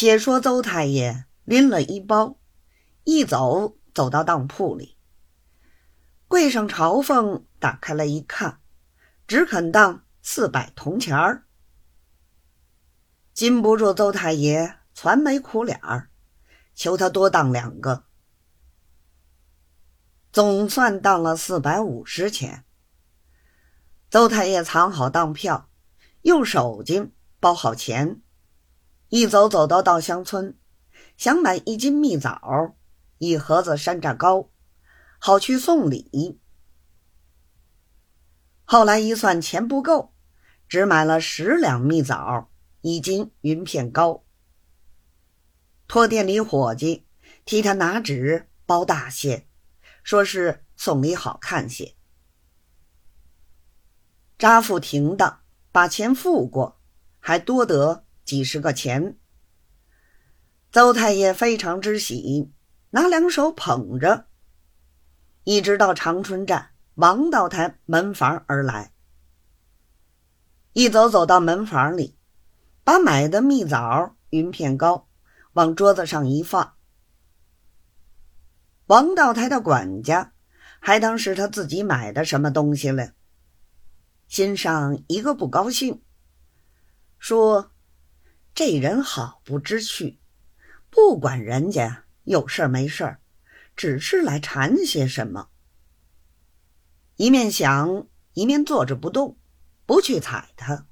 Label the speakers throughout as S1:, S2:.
S1: 且说邹太爷拎了一包，一走走到当铺里，柜上朝奉打开了一看，只肯当四百铜钱儿。禁不住邹太爷攒眉苦脸儿，求他多当两个。总算当了四百五十钱。邹太爷藏好当票，用手巾包好钱，一走走到稻香村，想买一斤蜜枣，一盒子山楂糕，好去送礼。后来一算钱不够，只买了十两蜜枣，一斤云片糕。托店里伙计替他拿纸包大些。说是送礼好看些，扎付停当，把钱付过，还多得几十个钱。邹太爷非常之喜，拿两手捧着，一直到长春站王道台门房而来。一走走到门房里，把买的蜜枣、云片糕往桌子上一放。王道台的管家还当是他自己买的什么东西了，心上一个不高兴，说：“这人好不知趣，不管人家有事没事只是来缠些什么。”一面想，一面坐着不动，不去睬他。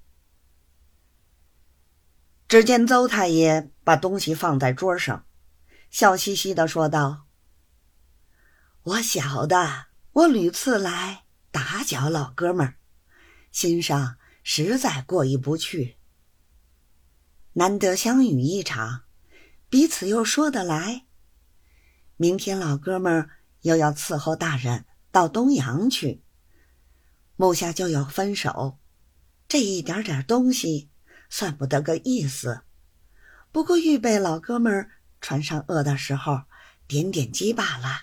S1: 只见邹太爷把东西放在桌上，笑嘻嘻的说道。我晓得，我屡次来打搅老哥们儿，心上实在过意不去。难得相遇一场，彼此又说得来。明天老哥们儿又要伺候大人到东阳去，目下就要分手，这一点点东西算不得个意思。不过预备老哥们儿船上饿的时候点点饥罢了。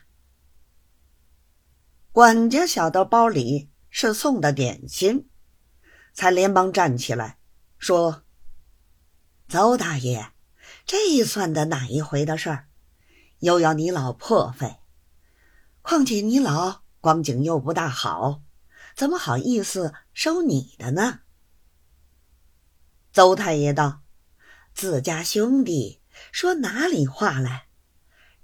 S1: 管家晓得包里是送的点心，才连忙站起来说：“邹大爷，这算的哪一回的事儿？又要你老破费，况且你老光景又不大好，怎么好意思收你的呢？”邹太爷道：“自家兄弟说哪里话来？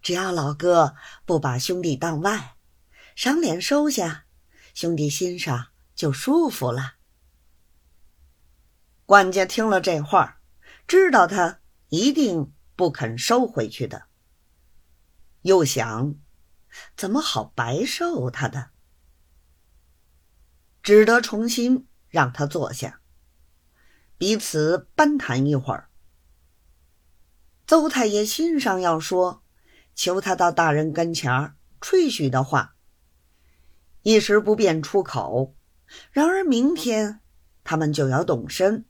S1: 只要老哥不把兄弟当外。”赏脸收下，兄弟心上就舒服了。管家听了这话儿，知道他一定不肯收回去的，又想怎么好白受他的，只得重新让他坐下，彼此攀谈一会儿。邹太爷心上要说，求他到大人跟前儿吹嘘的话。一时不便出口，然而明天他们就要动身，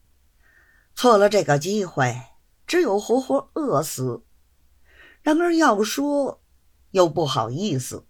S1: 错了这个机会，只有活活饿死。然而要说，又不好意思。